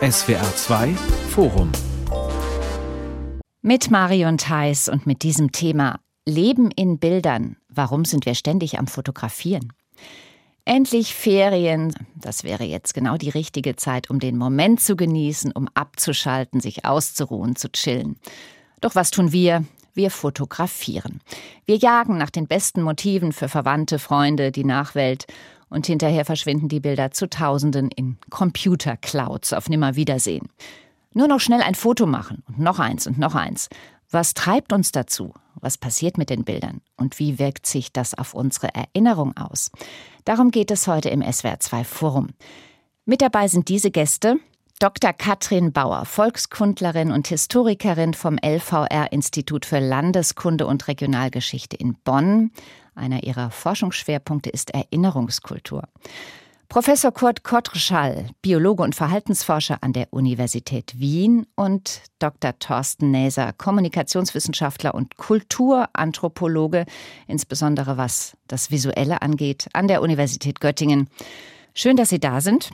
SWR 2 Forum mit Marion Theis und mit diesem Thema Leben in Bildern. Warum sind wir ständig am Fotografieren? Endlich Ferien. Das wäre jetzt genau die richtige Zeit, um den Moment zu genießen, um abzuschalten, sich auszuruhen, zu chillen. Doch was tun wir? Wir fotografieren. Wir jagen nach den besten Motiven für Verwandte, Freunde, die Nachwelt. Und hinterher verschwinden die Bilder zu Tausenden in Computer-Clouds auf Nimmerwiedersehen. Nur noch schnell ein Foto machen und noch eins und noch eins. Was treibt uns dazu? Was passiert mit den Bildern? Und wie wirkt sich das auf unsere Erinnerung aus? Darum geht es heute im SWR2 Forum. Mit dabei sind diese Gäste. Dr. Katrin Bauer, Volkskundlerin und Historikerin vom LVR Institut für Landeskunde und Regionalgeschichte in Bonn. Einer ihrer Forschungsschwerpunkte ist Erinnerungskultur. Professor Kurt Kottreschall, Biologe und Verhaltensforscher an der Universität Wien und Dr. Thorsten Näser, Kommunikationswissenschaftler und Kulturanthropologe, insbesondere was das Visuelle angeht, an der Universität Göttingen. Schön, dass Sie da sind.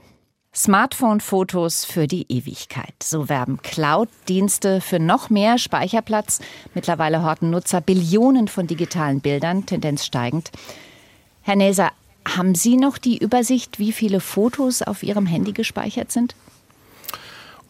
Smartphone-Fotos für die Ewigkeit. So werben Cloud-Dienste für noch mehr Speicherplatz. Mittlerweile horten Nutzer Billionen von digitalen Bildern, Tendenz steigend. Herr Näser, haben Sie noch die Übersicht, wie viele Fotos auf Ihrem Handy gespeichert sind?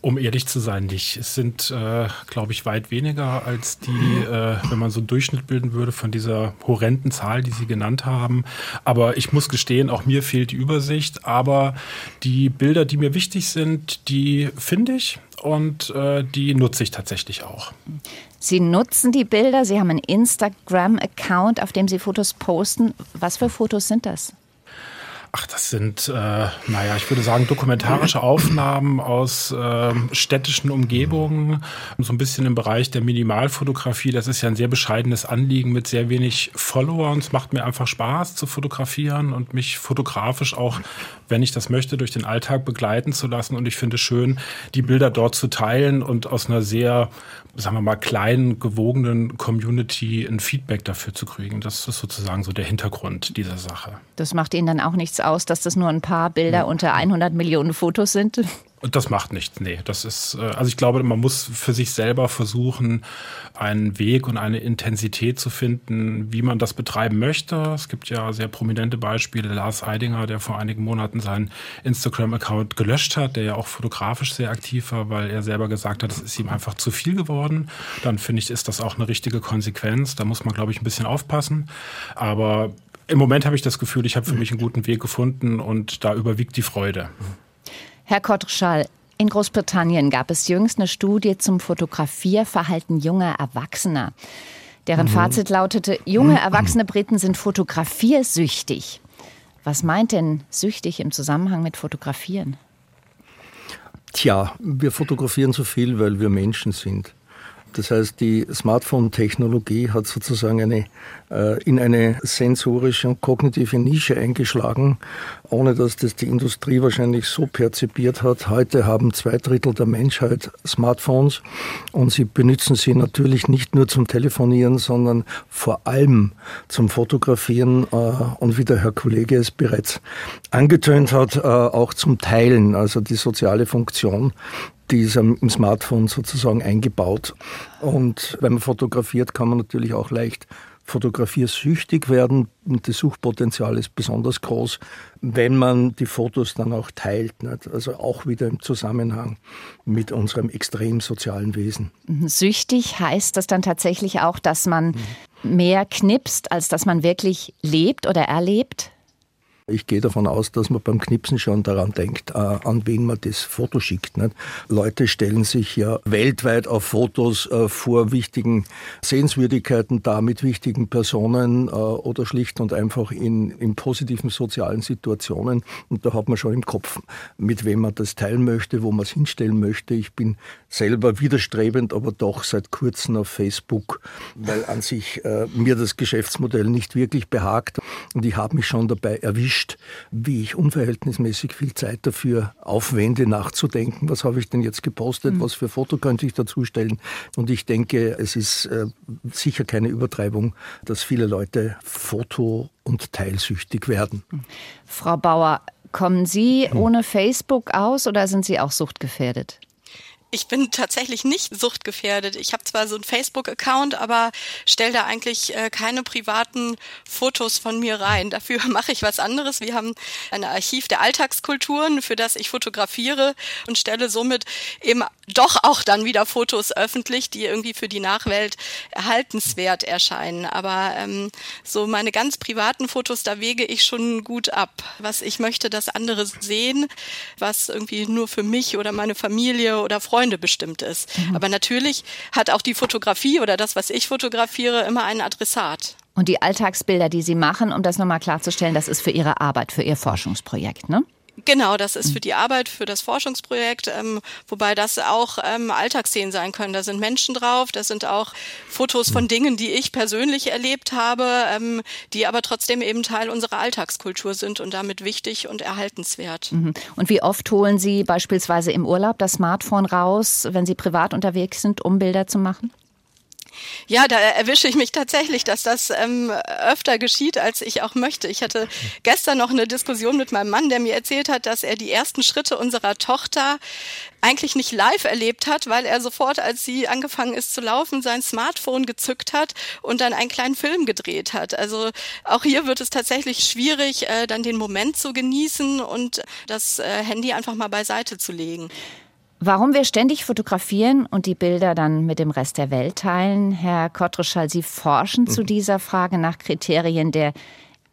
Um ehrlich zu sein, nicht. Es sind, äh, glaube ich, weit weniger als die, äh, wenn man so einen Durchschnitt bilden würde von dieser horrenden Zahl, die Sie genannt haben. Aber ich muss gestehen, auch mir fehlt die Übersicht. Aber die Bilder, die mir wichtig sind, die finde ich und äh, die nutze ich tatsächlich auch. Sie nutzen die Bilder, Sie haben einen Instagram-Account, auf dem Sie Fotos posten. Was für Fotos sind das? Ach, das sind, äh, naja, ich würde sagen, dokumentarische Aufnahmen aus äh, städtischen Umgebungen, so ein bisschen im Bereich der Minimalfotografie. Das ist ja ein sehr bescheidenes Anliegen mit sehr wenig Followern. Es macht mir einfach Spaß zu fotografieren und mich fotografisch auch, wenn ich das möchte, durch den Alltag begleiten zu lassen. Und ich finde es schön, die Bilder dort zu teilen und aus einer sehr sagen wir mal, kleinen, gewogenen Community ein Feedback dafür zu kriegen. Das ist sozusagen so der Hintergrund dieser Sache. Das macht Ihnen dann auch nichts aus, dass das nur ein paar Bilder ja. unter 100 Millionen Fotos sind? Das macht nichts, nee. Das ist, äh, also ich glaube, man muss für sich selber versuchen, einen Weg und eine Intensität zu finden, wie man das betreiben möchte. Es gibt ja sehr prominente Beispiele. Lars Eidinger, der vor einigen Monaten seinen Instagram-Account gelöscht hat, der ja auch fotografisch sehr aktiv war, weil er selber gesagt hat, es ist ihm einfach zu viel geworden. Dann finde ich, ist das auch eine richtige Konsequenz. Da muss man, glaube ich, ein bisschen aufpassen. Aber im Moment habe ich das Gefühl, ich habe für mich einen guten Weg gefunden und da überwiegt die Freude. Herr Kottschall, in Großbritannien gab es jüngst eine Studie zum Fotografierverhalten junger Erwachsener. Deren mhm. Fazit lautete, junge mhm. erwachsene Briten sind fotografiersüchtig. Was meint denn süchtig im Zusammenhang mit Fotografieren? Tja, wir fotografieren so viel, weil wir Menschen sind. Das heißt, die Smartphone-Technologie hat sozusagen eine, äh, in eine sensorische und kognitive Nische eingeschlagen, ohne dass das die Industrie wahrscheinlich so perzipiert hat. Heute haben zwei Drittel der Menschheit Smartphones und sie benutzen sie natürlich nicht nur zum Telefonieren, sondern vor allem zum Fotografieren äh, und wie der Herr Kollege es bereits angetönt hat, äh, auch zum Teilen, also die soziale Funktion die ist im Smartphone sozusagen eingebaut. Und wenn man fotografiert, kann man natürlich auch leicht fotografiersüchtig werden. Und das Suchpotenzial ist besonders groß, wenn man die Fotos dann auch teilt. Nicht? Also auch wieder im Zusammenhang mit unserem extrem sozialen Wesen. Mhm. Süchtig heißt das dann tatsächlich auch, dass man mhm. mehr knipst, als dass man wirklich lebt oder erlebt? Ich gehe davon aus, dass man beim Knipsen schon daran denkt, äh, an wen man das Foto schickt. Nicht? Leute stellen sich ja weltweit auf Fotos äh, vor wichtigen Sehenswürdigkeiten dar, mit wichtigen Personen äh, oder schlicht und einfach in, in positiven sozialen Situationen. Und da hat man schon im Kopf, mit wem man das teilen möchte, wo man es hinstellen möchte. Ich bin selber widerstrebend, aber doch seit kurzem auf Facebook, weil an sich äh, mir das Geschäftsmodell nicht wirklich behagt. Und ich habe mich schon dabei erwischt, erwischt, wie ich unverhältnismäßig viel Zeit dafür aufwende, nachzudenken, was habe ich denn jetzt gepostet, mhm. was für Foto könnte ich dazustellen. Und ich denke, es ist äh, sicher keine Übertreibung, dass viele Leute Foto- und teilsüchtig werden. Frau Bauer, Kommen Sie ohne Facebook aus oder sind Sie auch suchtgefährdet? Ich bin tatsächlich nicht suchtgefährdet. Ich habe zwar so einen Facebook-Account, aber stelle da eigentlich äh, keine privaten Fotos von mir rein. Dafür mache ich was anderes. Wir haben ein Archiv der Alltagskulturen, für das ich fotografiere und stelle somit eben doch auch dann wieder Fotos öffentlich, die irgendwie für die Nachwelt erhaltenswert erscheinen. Aber ähm, so meine ganz privaten Fotos, da wege ich schon gut ab. Was ich möchte, dass andere sehen, was irgendwie nur für mich oder meine Familie oder Freunde Freunde bestimmt ist. Mhm. Aber natürlich hat auch die Fotografie oder das, was ich fotografiere, immer einen Adressat. Und die Alltagsbilder, die Sie machen, um das nochmal klarzustellen, das ist für Ihre Arbeit, für Ihr Forschungsprojekt, ne? Genau, das ist für die Arbeit, für das Forschungsprojekt, ähm, wobei das auch ähm, Alltagsszenen sein können. Da sind Menschen drauf, da sind auch Fotos von Dingen, die ich persönlich erlebt habe, ähm, die aber trotzdem eben Teil unserer Alltagskultur sind und damit wichtig und erhaltenswert. Mhm. Und wie oft holen Sie beispielsweise im Urlaub das Smartphone raus, wenn Sie privat unterwegs sind, um Bilder zu machen? Ja, da erwische ich mich tatsächlich, dass das ähm, öfter geschieht, als ich auch möchte. Ich hatte gestern noch eine Diskussion mit meinem Mann, der mir erzählt hat, dass er die ersten Schritte unserer Tochter eigentlich nicht live erlebt hat, weil er sofort, als sie angefangen ist zu laufen, sein Smartphone gezückt hat und dann einen kleinen Film gedreht hat. Also auch hier wird es tatsächlich schwierig, äh, dann den Moment zu genießen und das äh, Handy einfach mal beiseite zu legen. Warum wir ständig fotografieren und die Bilder dann mit dem Rest der Welt teilen, Herr Kottreschall, Sie forschen zu mhm. dieser Frage nach Kriterien der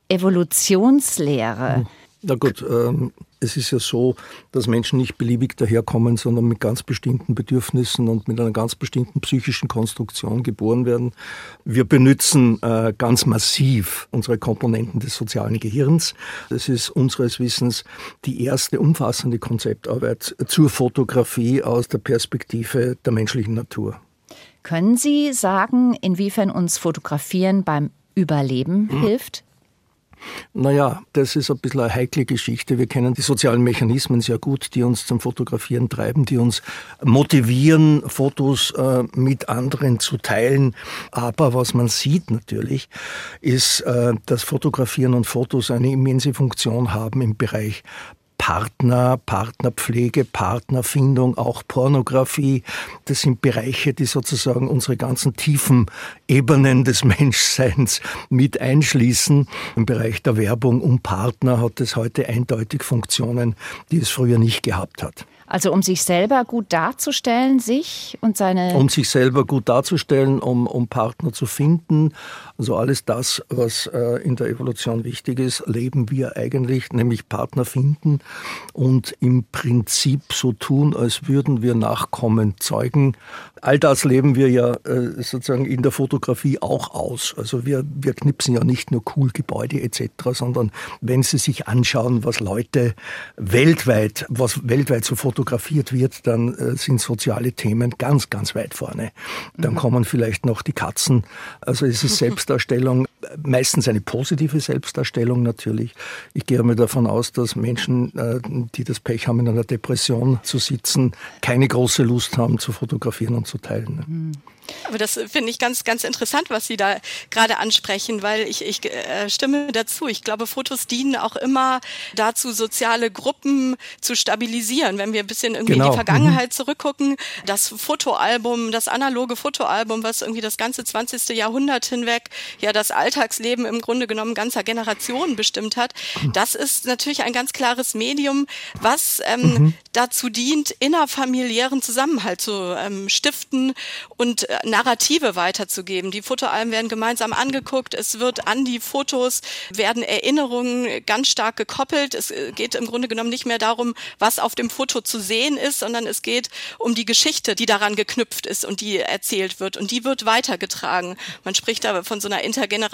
Evolutionslehre. Na gut, ähm, es ist ja so, dass Menschen nicht beliebig daherkommen, sondern mit ganz bestimmten Bedürfnissen und mit einer ganz bestimmten psychischen Konstruktion geboren werden. Wir benutzen äh, ganz massiv unsere Komponenten des sozialen Gehirns. Das ist unseres Wissens die erste umfassende Konzeptarbeit zur Fotografie aus der Perspektive der menschlichen Natur. Können Sie sagen, inwiefern uns Fotografieren beim Überleben mhm. hilft? Naja, das ist ein bisschen eine heikle Geschichte. Wir kennen die sozialen Mechanismen sehr gut, die uns zum Fotografieren treiben, die uns motivieren, Fotos äh, mit anderen zu teilen. Aber was man sieht natürlich, ist, äh, dass Fotografieren und Fotos eine immense Funktion haben im Bereich Partner, Partnerpflege, Partnerfindung, auch Pornografie. Das sind Bereiche, die sozusagen unsere ganzen tiefen Ebenen des Menschseins mit einschließen. Im Bereich der Werbung um Partner hat es heute eindeutig Funktionen, die es früher nicht gehabt hat. Also um sich selber gut darzustellen, sich und seine. Um sich selber gut darzustellen, um, um Partner zu finden. Also alles das, was äh, in der Evolution wichtig ist, leben wir eigentlich, nämlich Partner finden und im Prinzip so tun, als würden wir Nachkommen zeugen. All das leben wir ja äh, sozusagen in der Fotografie auch aus. Also wir, wir knipsen ja nicht nur cool Gebäude etc., sondern wenn Sie sich anschauen, was Leute weltweit, was weltweit so fotografieren, fotografiert wird, dann äh, sind soziale Themen ganz, ganz weit vorne. Dann mhm. kommen vielleicht noch die Katzen. Also es ist Selbstdarstellung, meistens eine positive Selbstdarstellung natürlich. Ich gehe mal davon aus, dass Menschen, äh, die das Pech haben, in einer Depression zu sitzen, keine große Lust haben zu fotografieren und zu teilen. Mhm. Aber das finde ich ganz, ganz interessant, was Sie da gerade ansprechen, weil ich, ich äh, stimme dazu. Ich glaube, Fotos dienen auch immer dazu, soziale Gruppen zu stabilisieren. Wenn wir ein bisschen irgendwie genau. in die genau. Vergangenheit mhm. zurückgucken, das Fotoalbum, das analoge Fotoalbum, was irgendwie das ganze 20. Jahrhundert hinweg ja das Alltagsleben im Grunde genommen ganzer Generationen bestimmt hat, das ist natürlich ein ganz klares Medium, was ähm, mhm. dazu dient, innerfamiliären Zusammenhalt zu ähm, stiften und äh, Narrative weiterzugeben. Die Fotoalben werden gemeinsam angeguckt. Es wird an die Fotos werden Erinnerungen ganz stark gekoppelt. Es äh, geht im Grunde genommen nicht mehr darum, was auf dem Foto zu sehen ist, sondern es geht um die Geschichte, die daran geknüpft ist und die erzählt wird. Und die wird weitergetragen. Man spricht da von so einer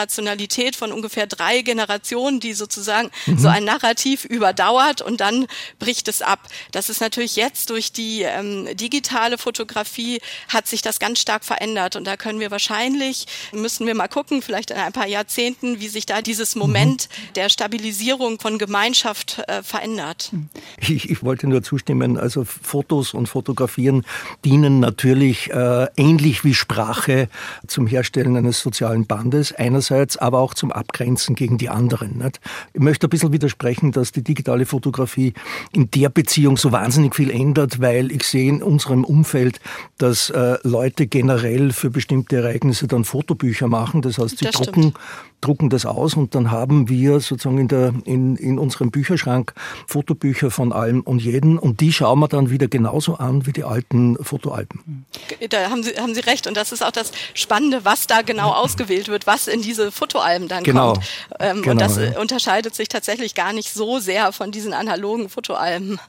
Intergenerationalität von ungefähr drei Generationen, die sozusagen mhm. so ein Narrativ überdauert und dann bricht es ab. Das ist natürlich jetzt durch die ähm, digitale Fotografie hat sich das ganz stark verändert. Und da können wir wahrscheinlich, müssen wir mal gucken, vielleicht in ein paar Jahrzehnten, wie sich da dieses Moment mhm. der Stabilisierung von Gemeinschaft äh, verändert. Ich, ich, wollte nur zustimmen, also Fotos und Fotografieren dienen natürlich äh, ähnlich wie Sprache zum Herstellen eines sozialen Bandes einerseits, aber auch zum Abgrenzen gegen die anderen. Nicht? Ich möchte ein bisschen widersprechen, dass die digitale Fotografie in der Beziehung so wahnsinnig viel ändert, weil ich sehe in unserem Umfeld, dass äh, Leute generell für bestimmte Ereignisse dann Fotobücher machen. Das heißt, sie das drucken, drucken das aus und dann haben wir sozusagen in, der, in, in unserem Bücherschrank Fotobücher von allem und jeden und die schauen wir dann wieder genauso an wie die alten Fotoalben. Da haben Sie, haben Sie recht und das ist auch das Spannende, was da genau ausgewählt wird, was in diese Fotoalben dann genau. kommt. Ähm, genau, und das ja. unterscheidet sich tatsächlich gar nicht so sehr von diesen analogen Fotoalben.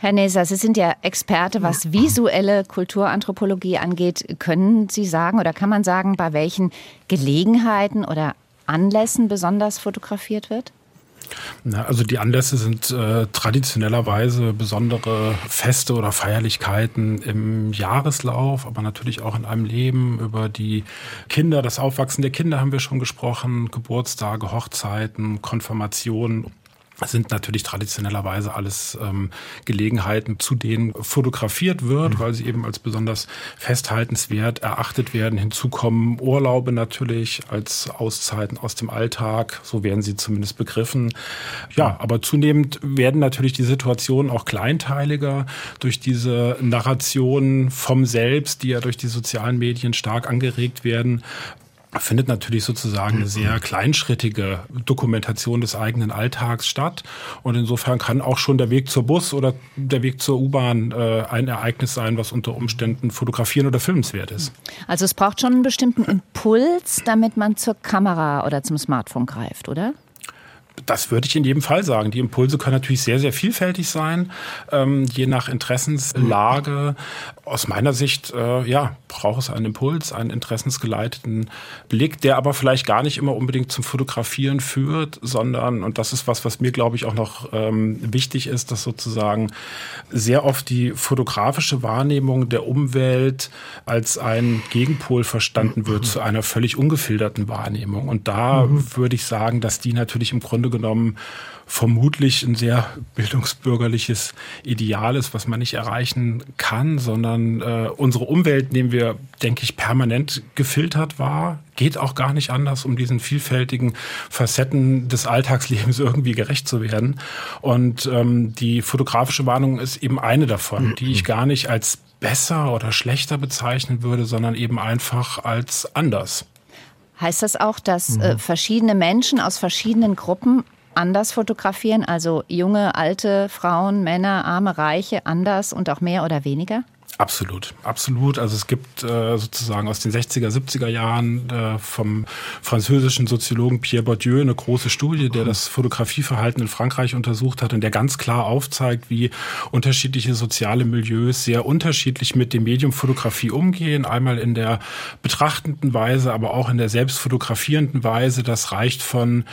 Herr Neser, Sie sind ja Experte, was visuelle Kulturanthropologie angeht. Können Sie sagen oder kann man sagen, bei welchen Gelegenheiten oder Anlässen besonders fotografiert wird? Na, also die Anlässe sind äh, traditionellerweise besondere Feste oder Feierlichkeiten im Jahreslauf, aber natürlich auch in einem Leben. Über die Kinder, das Aufwachsen der Kinder haben wir schon gesprochen, Geburtstage, Hochzeiten, Konfirmationen sind natürlich traditionellerweise alles ähm, Gelegenheiten, zu denen fotografiert wird, mhm. weil sie eben als besonders festhaltenswert erachtet werden. Hinzu kommen Urlaube natürlich als Auszeiten aus dem Alltag, so werden sie zumindest begriffen. Ja, aber zunehmend werden natürlich die Situationen auch kleinteiliger durch diese Narration vom Selbst, die ja durch die sozialen Medien stark angeregt werden, findet natürlich sozusagen eine sehr kleinschrittige Dokumentation des eigenen Alltags statt. Und insofern kann auch schon der Weg zur Bus oder der Weg zur U-Bahn äh, ein Ereignis sein, was unter Umständen fotografieren oder filmenswert ist. Also es braucht schon einen bestimmten Impuls, damit man zur Kamera oder zum Smartphone greift, oder? Das würde ich in jedem Fall sagen. Die Impulse können natürlich sehr, sehr vielfältig sein, ähm, je nach Interessenslage. Aus meiner Sicht, äh, ja, braucht es einen Impuls, einen interessensgeleiteten Blick, der aber vielleicht gar nicht immer unbedingt zum Fotografieren führt, sondern, und das ist was, was mir, glaube ich, auch noch ähm, wichtig ist, dass sozusagen sehr oft die fotografische Wahrnehmung der Umwelt als ein Gegenpol verstanden wird zu einer völlig ungefilterten Wahrnehmung. Und da mhm. würde ich sagen, dass die natürlich im Grunde genommen vermutlich ein sehr bildungsbürgerliches Ideal ist, was man nicht erreichen kann, sondern äh, unsere Umwelt nehmen wir, denke ich, permanent gefiltert wahr. Geht auch gar nicht anders, um diesen vielfältigen Facetten des Alltagslebens irgendwie gerecht zu werden. Und ähm, die fotografische Warnung ist eben eine davon, die ich gar nicht als besser oder schlechter bezeichnen würde, sondern eben einfach als anders. Heißt das auch, dass äh, verschiedene Menschen aus verschiedenen Gruppen anders fotografieren? Also junge, alte, Frauen, Männer, arme, reiche, anders und auch mehr oder weniger? Absolut, absolut. Also es gibt äh, sozusagen aus den 60er, 70er Jahren äh, vom französischen Soziologen Pierre Bourdieu eine große Studie, der das Fotografieverhalten in Frankreich untersucht hat und der ganz klar aufzeigt, wie unterschiedliche soziale Milieus sehr unterschiedlich mit dem Medium Fotografie umgehen. Einmal in der betrachtenden Weise, aber auch in der selbstfotografierenden Weise. Das reicht von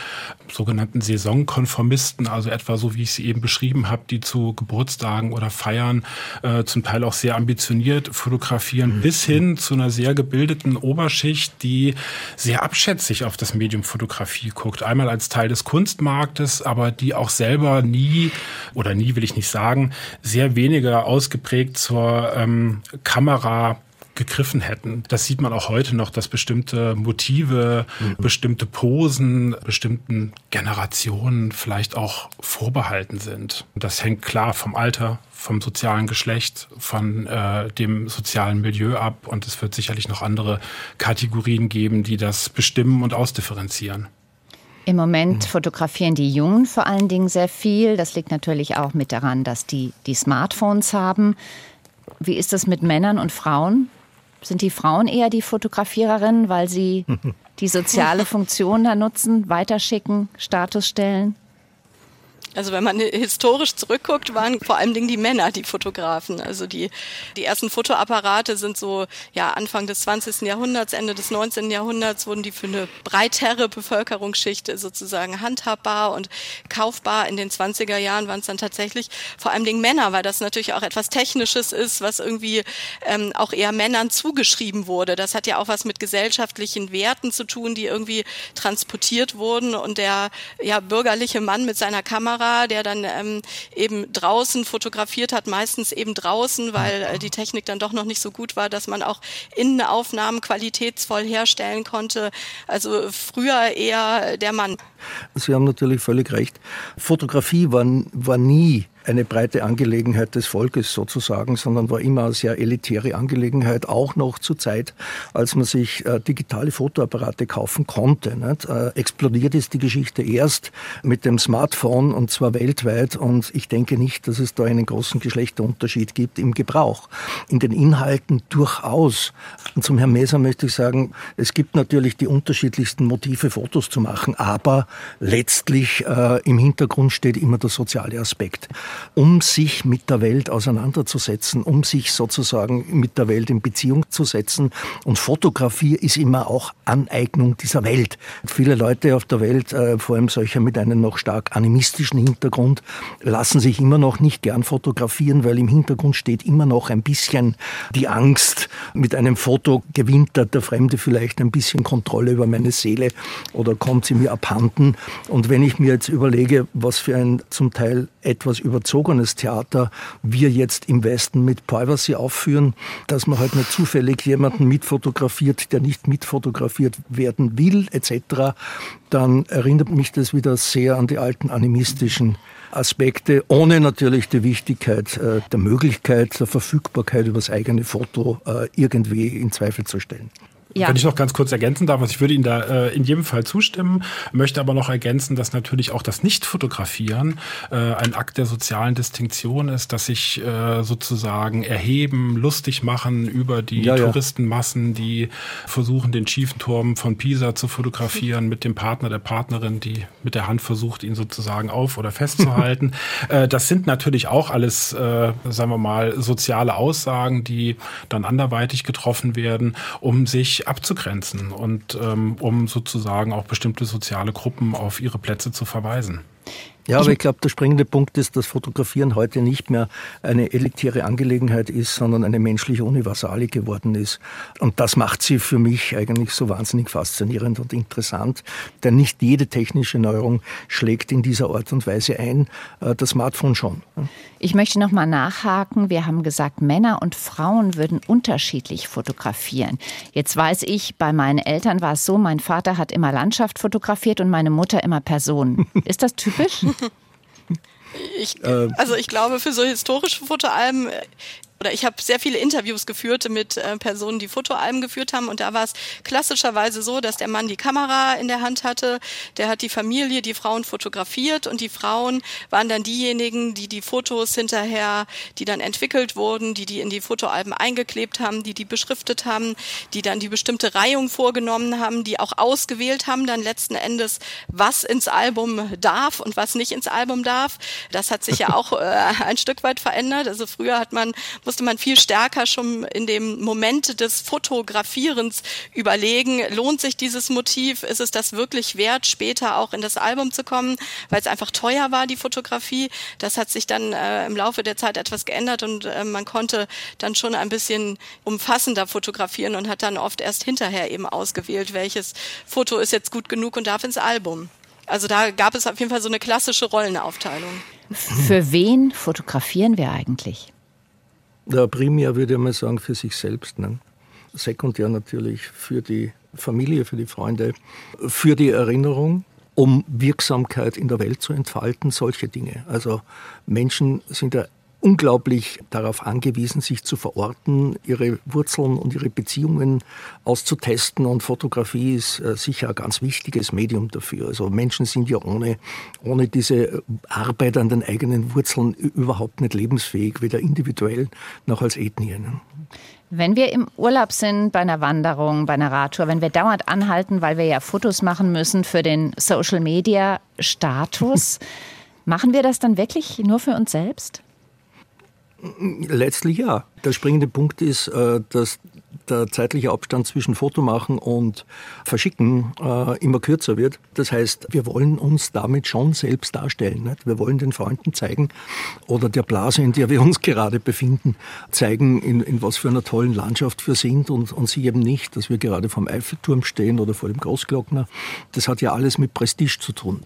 sogenannten Saisonkonformisten, also etwa so, wie ich sie eben beschrieben habe, die zu Geburtstagen oder Feiern äh, zum Teil auch sehr ambitioniert ambitioniert fotografieren, mhm. bis hin zu einer sehr gebildeten Oberschicht, die sehr abschätzig auf das Medium Fotografie guckt. Einmal als Teil des Kunstmarktes, aber die auch selber nie, oder nie will ich nicht sagen, sehr weniger ausgeprägt zur ähm, Kamera gegriffen hätten. Das sieht man auch heute noch, dass bestimmte Motive, mhm. bestimmte Posen, bestimmten Generationen vielleicht auch vorbehalten sind. Das hängt klar vom Alter, vom sozialen Geschlecht, von äh, dem sozialen Milieu ab. Und es wird sicherlich noch andere Kategorien geben, die das bestimmen und ausdifferenzieren. Im Moment fotografieren die Jungen vor allen Dingen sehr viel. Das liegt natürlich auch mit daran, dass die die Smartphones haben. Wie ist das mit Männern und Frauen? Sind die Frauen eher die Fotografiererinnen, weil sie die soziale Funktion da nutzen, weiterschicken, Status stellen? Also wenn man historisch zurückguckt, waren vor allem Dingen die Männer die Fotografen. Also die, die ersten Fotoapparate sind so ja Anfang des 20. Jahrhunderts, Ende des 19. Jahrhunderts wurden die für eine breitere Bevölkerungsschicht sozusagen handhabbar und kaufbar. In den 20er Jahren waren es dann tatsächlich vor allem Männer, weil das natürlich auch etwas Technisches ist, was irgendwie ähm, auch eher Männern zugeschrieben wurde. Das hat ja auch was mit gesellschaftlichen Werten zu tun, die irgendwie transportiert wurden und der ja bürgerliche Mann mit seiner Kamera Kamera, der dann ähm, eben draußen fotografiert hat, meistens eben draußen, weil äh, die Technik dann doch noch nicht so gut war, dass man auch Innenaufnahmen qualitätsvoll herstellen konnte. Also früher eher der Mann. Sie haben natürlich völlig recht. Fotografie war, war nie eine breite Angelegenheit des Volkes sozusagen, sondern war immer eine sehr elitäre Angelegenheit, auch noch zur Zeit, als man sich äh, digitale Fotoapparate kaufen konnte. Äh, explodiert ist die Geschichte erst mit dem Smartphone und zwar weltweit und ich denke nicht, dass es da einen großen Geschlechterunterschied gibt im Gebrauch. In den Inhalten durchaus. Und zum Herrn Meser möchte ich sagen, es gibt natürlich die unterschiedlichsten Motive, Fotos zu machen, aber letztlich äh, im Hintergrund steht immer der soziale Aspekt um sich mit der Welt auseinanderzusetzen, um sich sozusagen mit der Welt in Beziehung zu setzen. Und Fotografie ist immer auch Aneignung dieser Welt. Viele Leute auf der Welt, äh, vor allem solche mit einem noch stark animistischen Hintergrund, lassen sich immer noch nicht gern fotografieren, weil im Hintergrund steht immer noch ein bisschen die Angst, mit einem Foto gewinnt der Fremde vielleicht ein bisschen Kontrolle über meine Seele oder kommt sie mir abhanden. Und wenn ich mir jetzt überlege, was für ein zum Teil etwas überzogenes Theater wir jetzt im Westen mit Privacy aufführen, dass man halt nicht zufällig jemanden mitfotografiert, der nicht mitfotografiert werden will, etc., dann erinnert mich das wieder sehr an die alten animistischen Aspekte, ohne natürlich die Wichtigkeit äh, der Möglichkeit, der Verfügbarkeit über das eigene Foto äh, irgendwie in Zweifel zu stellen. Ja. Wenn ich noch ganz kurz ergänzen darf, also ich würde Ihnen da äh, in jedem Fall zustimmen, möchte aber noch ergänzen, dass natürlich auch das Nicht-Fotografieren äh, ein Akt der sozialen Distinktion ist, dass sich äh, sozusagen erheben, lustig machen über die ja, Touristenmassen, die versuchen, den schiefen Turm von Pisa zu fotografieren mit dem Partner der Partnerin, die mit der Hand versucht, ihn sozusagen auf oder festzuhalten. äh, das sind natürlich auch alles, äh, sagen wir mal, soziale Aussagen, die dann anderweitig getroffen werden, um sich abzugrenzen und ähm, um sozusagen auch bestimmte soziale Gruppen auf ihre Plätze zu verweisen. Ja, aber ich glaube, der springende Punkt ist, dass Fotografieren heute nicht mehr eine elitäre Angelegenheit ist, sondern eine menschliche Universale geworden ist. Und das macht sie für mich eigentlich so wahnsinnig faszinierend und interessant, denn nicht jede technische Neuerung schlägt in dieser Art und Weise ein, äh, das Smartphone schon. Ich möchte noch mal nachhaken. Wir haben gesagt, Männer und Frauen würden unterschiedlich fotografieren. Jetzt weiß ich, bei meinen Eltern war es so, mein Vater hat immer Landschaft fotografiert und meine Mutter immer Personen. Ist das typisch? Ich, also ich glaube, für so historische Fotoalben oder ich habe sehr viele Interviews geführt mit äh, Personen, die Fotoalben geführt haben und da war es klassischerweise so, dass der Mann die Kamera in der Hand hatte, der hat die Familie, die Frauen fotografiert und die Frauen waren dann diejenigen, die die Fotos hinterher, die dann entwickelt wurden, die die in die Fotoalben eingeklebt haben, die die beschriftet haben, die dann die bestimmte Reihung vorgenommen haben, die auch ausgewählt haben, dann letzten Endes, was ins Album darf und was nicht ins Album darf. Das hat sich ja auch äh, ein Stück weit verändert. Also früher hat man musste man viel stärker schon in dem Moment des Fotografierens überlegen, lohnt sich dieses Motiv, ist es das wirklich wert, später auch in das Album zu kommen, weil es einfach teuer war, die Fotografie. Das hat sich dann äh, im Laufe der Zeit etwas geändert und äh, man konnte dann schon ein bisschen umfassender fotografieren und hat dann oft erst hinterher eben ausgewählt, welches Foto ist jetzt gut genug und darf ins Album. Also da gab es auf jeden Fall so eine klassische Rollenaufteilung. Für wen fotografieren wir eigentlich? Ja, primär würde ich mal sagen für sich selbst. Ne? Sekundär natürlich für die Familie, für die Freunde, für die Erinnerung, um Wirksamkeit in der Welt zu entfalten, solche Dinge. Also Menschen sind ja unglaublich darauf angewiesen, sich zu verorten, ihre Wurzeln und ihre Beziehungen auszutesten. Und Fotografie ist äh, sicher ein ganz wichtiges Medium dafür. Also Menschen sind ja ohne, ohne diese Arbeit an den eigenen Wurzeln überhaupt nicht lebensfähig, weder individuell noch als Ethnie. Ne? Wenn wir im Urlaub sind, bei einer Wanderung, bei einer Radtour, wenn wir dauernd anhalten, weil wir ja Fotos machen müssen für den Social Media Status, Machen wir das dann wirklich nur für uns selbst? Letztlich ja. Der springende Punkt ist, äh, dass der zeitliche Abstand zwischen Fotomachen und Verschicken äh, immer kürzer wird. Das heißt, wir wollen uns damit schon selbst darstellen. Wir wollen den Freunden zeigen oder der Blase, in der wir uns gerade befinden, zeigen, in, in was für einer tollen Landschaft wir sind und, und sie eben nicht, dass wir gerade vom Eiffelturm stehen oder vor dem Großglockner. Das hat ja alles mit Prestige zu tun.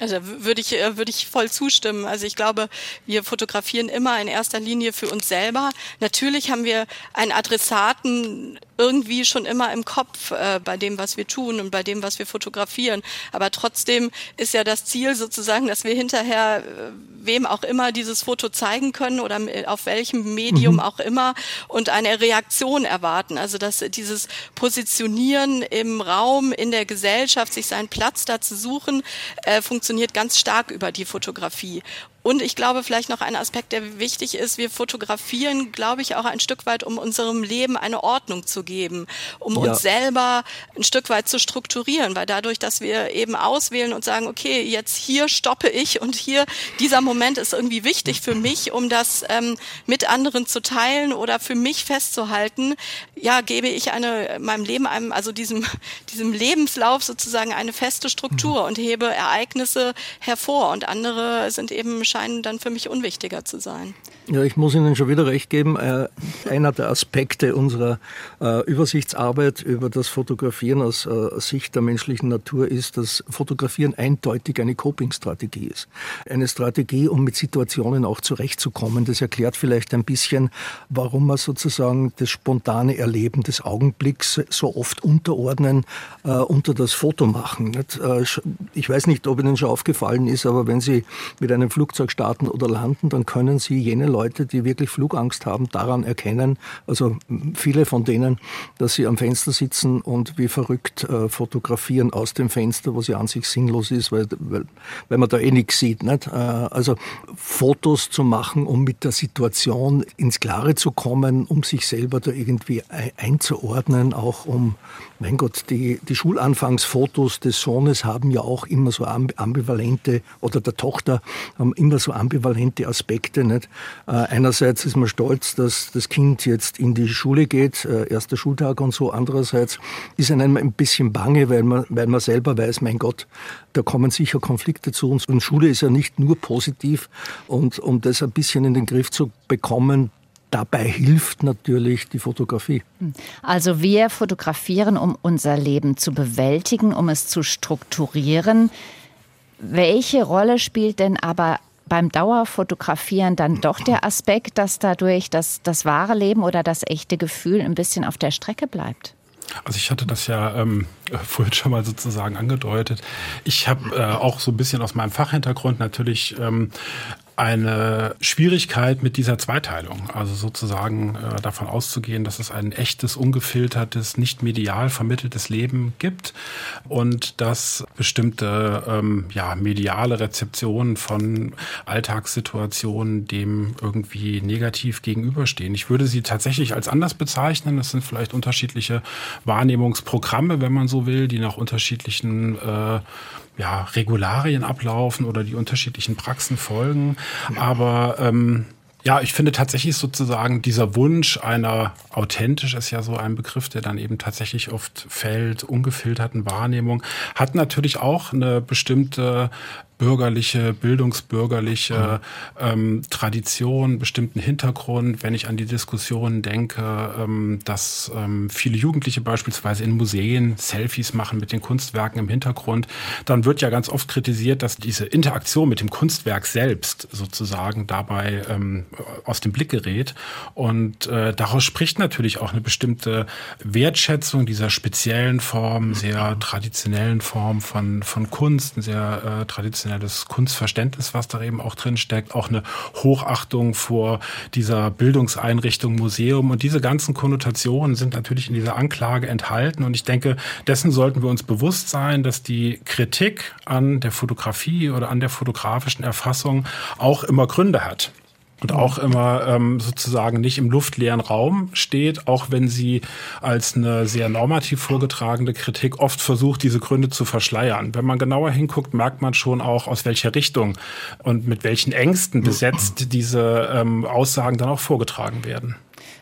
Also würde ich, äh, würde ich voll zustimmen. Also ich glaube, wir fotografieren immer in erster Linie für uns selber. Natürlich haben wir einen Adressaten irgendwie schon immer im Kopf äh, bei dem, was wir tun und bei dem, was wir fotografieren. Aber trotzdem ist ja das Ziel sozusagen, dass wir hinterher äh, wem auch immer dieses Foto zeigen können oder auf welchem Medium mhm. auch immer und eine Reaktion erwarten. Also dass dieses Positionieren im Raum, in der Gesellschaft, sich seinen Platz da zu suchen, äh, funktioniert ganz stark über die Fotografie. Und ich glaube vielleicht noch ein Aspekt, der wichtig ist, wir fotografieren, glaube ich, auch ein Stück weit, um unserem Leben eine Ordnung zu geben, um ja. uns selber ein Stück weit zu strukturieren, weil dadurch, dass wir eben auswählen und sagen, okay, jetzt hier stoppe ich und hier dieser Moment ist irgendwie wichtig für mich, um das ähm, mit anderen zu teilen oder für mich festzuhalten, ja, gebe ich eine meinem Leben einem, also diesem diesem Lebenslauf sozusagen eine feste Struktur und hebe Ereignisse hervor. Und andere sind eben scheinen dann für mich unwichtiger zu sein. Ja, ich muss Ihnen schon wieder recht geben. Äh, einer der Aspekte unserer äh, Übersichtsarbeit über das Fotografieren aus äh, Sicht der menschlichen Natur ist, dass Fotografieren eindeutig eine Coping-Strategie ist. Eine Strategie, um mit Situationen auch zurechtzukommen. Das erklärt vielleicht ein bisschen, warum wir sozusagen das spontane Erleben des Augenblicks so oft unterordnen unter das Foto machen. Ich weiß nicht, ob Ihnen schon aufgefallen ist, aber wenn Sie mit einem Flugzeug starten oder landen, dann können Sie jene Leute Leute, die wirklich Flugangst haben, daran erkennen, also viele von denen, dass sie am Fenster sitzen und wie verrückt äh, fotografieren aus dem Fenster, was ja an sich sinnlos ist, weil, weil, weil man da eh nichts sieht. Nicht? Äh, also Fotos zu machen, um mit der Situation ins Klare zu kommen, um sich selber da irgendwie einzuordnen, auch um mein Gott, die, die Schulanfangsfotos des Sohnes haben ja auch immer so ambivalente, oder der Tochter haben immer so ambivalente Aspekte. Nicht? Äh, einerseits ist man stolz, dass das Kind jetzt in die Schule geht, äh, erster Schultag und so. Andererseits ist einem ein bisschen bange, weil man, weil man selber weiß, mein Gott, da kommen sicher Konflikte zu uns. Und Schule ist ja nicht nur positiv. Und um das ein bisschen in den Griff zu bekommen, Dabei hilft natürlich die Fotografie. Also wir fotografieren, um unser Leben zu bewältigen, um es zu strukturieren. Welche Rolle spielt denn aber beim Dauerfotografieren dann doch der Aspekt, dass dadurch das, das wahre Leben oder das echte Gefühl ein bisschen auf der Strecke bleibt? Also ich hatte das ja ähm, vorhin schon mal sozusagen angedeutet. Ich habe äh, auch so ein bisschen aus meinem Fachhintergrund natürlich ähm, eine Schwierigkeit mit dieser Zweiteilung. Also sozusagen äh, davon auszugehen, dass es ein echtes, ungefiltertes, nicht medial vermitteltes Leben gibt und dass bestimmte ähm, ja, mediale Rezeptionen von Alltagssituationen dem irgendwie negativ gegenüberstehen. Ich würde sie tatsächlich als anders bezeichnen. Das sind vielleicht unterschiedliche Wahrnehmungsprogramme, wenn man so will, die nach unterschiedlichen äh, ja, Regularien ablaufen oder die unterschiedlichen Praxen folgen. Aber ähm, ja, ich finde tatsächlich sozusagen dieser Wunsch einer authentisch ist ja so ein Begriff, der dann eben tatsächlich oft fällt, ungefilterten Wahrnehmung, hat natürlich auch eine bestimmte bürgerliche, bildungsbürgerliche ähm, Tradition, bestimmten Hintergrund. Wenn ich an die Diskussion denke, ähm, dass ähm, viele Jugendliche beispielsweise in Museen Selfies machen mit den Kunstwerken im Hintergrund, dann wird ja ganz oft kritisiert, dass diese Interaktion mit dem Kunstwerk selbst sozusagen dabei ähm, aus dem Blick gerät. Und äh, daraus spricht natürlich auch eine bestimmte Wertschätzung dieser speziellen Form, sehr traditionellen Form von, von Kunst, sehr äh, traditionellen traditionelles Kunstverständnis, was da eben auch drin steckt, auch eine Hochachtung vor dieser Bildungseinrichtung Museum und diese ganzen Konnotationen sind natürlich in dieser Anklage enthalten und ich denke, dessen sollten wir uns bewusst sein, dass die Kritik an der Fotografie oder an der fotografischen Erfassung auch immer Gründe hat. Und auch immer ähm, sozusagen nicht im luftleeren Raum steht, auch wenn sie als eine sehr normativ vorgetragene Kritik oft versucht, diese Gründe zu verschleiern. Wenn man genauer hinguckt, merkt man schon auch, aus welcher Richtung und mit welchen Ängsten besetzt diese ähm, Aussagen dann auch vorgetragen werden.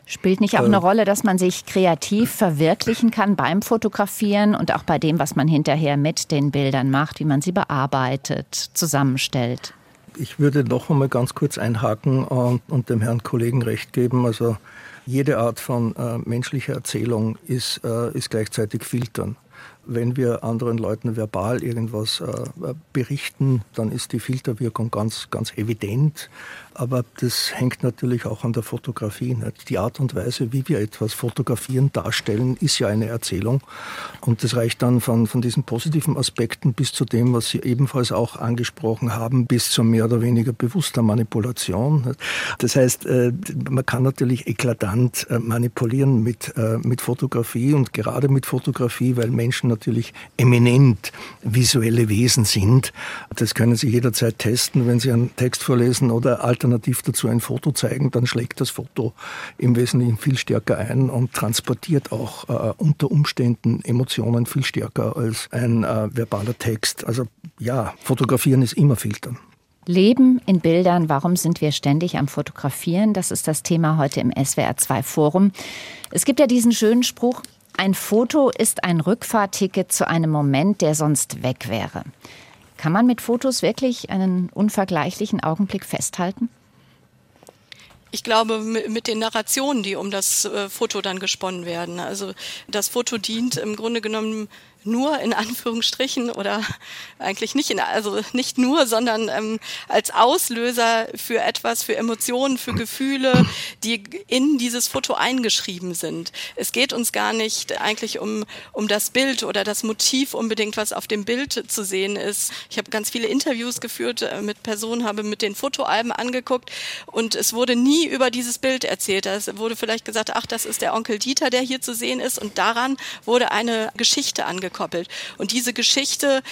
Spielt nicht auch eine Rolle, dass man sich kreativ verwirklichen kann beim Fotografieren und auch bei dem, was man hinterher mit den Bildern macht, wie man sie bearbeitet, zusammenstellt? Ich würde noch einmal ganz kurz einhaken und, und dem Herrn Kollegen recht geben. Also jede Art von äh, menschlicher Erzählung ist, äh, ist gleichzeitig Filtern. Wenn wir anderen Leuten verbal irgendwas äh, berichten, dann ist die Filterwirkung ganz, ganz evident aber das hängt natürlich auch an der Fotografie. Nicht? Die Art und Weise, wie wir etwas fotografieren, darstellen, ist ja eine Erzählung. Und das reicht dann von, von diesen positiven Aspekten bis zu dem, was Sie ebenfalls auch angesprochen haben, bis zu mehr oder weniger bewusster Manipulation. Das heißt, äh, man kann natürlich eklatant äh, manipulieren mit, äh, mit Fotografie und gerade mit Fotografie, weil Menschen natürlich eminent visuelle Wesen sind. Das können Sie jederzeit testen, wenn Sie einen Text vorlesen oder alternativ alternativ dazu ein Foto zeigen, dann schlägt das Foto im Wesentlichen viel stärker ein und transportiert auch äh, unter Umständen Emotionen viel stärker als ein äh, verbaler Text. Also ja, fotografieren ist immer filtern. Leben in Bildern, warum sind wir ständig am Fotografieren? Das ist das Thema heute im SWR2 Forum. Es gibt ja diesen schönen Spruch, ein Foto ist ein Rückfahrticket zu einem Moment, der sonst weg wäre. Kann man mit Fotos wirklich einen unvergleichlichen Augenblick festhalten? Ich glaube, mit den Narrationen, die um das äh, Foto dann gesponnen werden. Also das Foto dient im Grunde genommen nur in Anführungsstrichen oder eigentlich nicht in, also nicht nur, sondern ähm, als Auslöser für etwas, für Emotionen, für Gefühle, die in dieses Foto eingeschrieben sind. Es geht uns gar nicht eigentlich um, um das Bild oder das Motiv unbedingt, was auf dem Bild zu sehen ist. Ich habe ganz viele Interviews geführt äh, mit Personen, habe mit den Fotoalben angeguckt und es wurde nie über dieses Bild erzählt. Es wurde vielleicht gesagt, ach, das ist der Onkel Dieter, der hier zu sehen ist und daran wurde eine Geschichte angeguckt gekoppelt. Und diese Geschichte,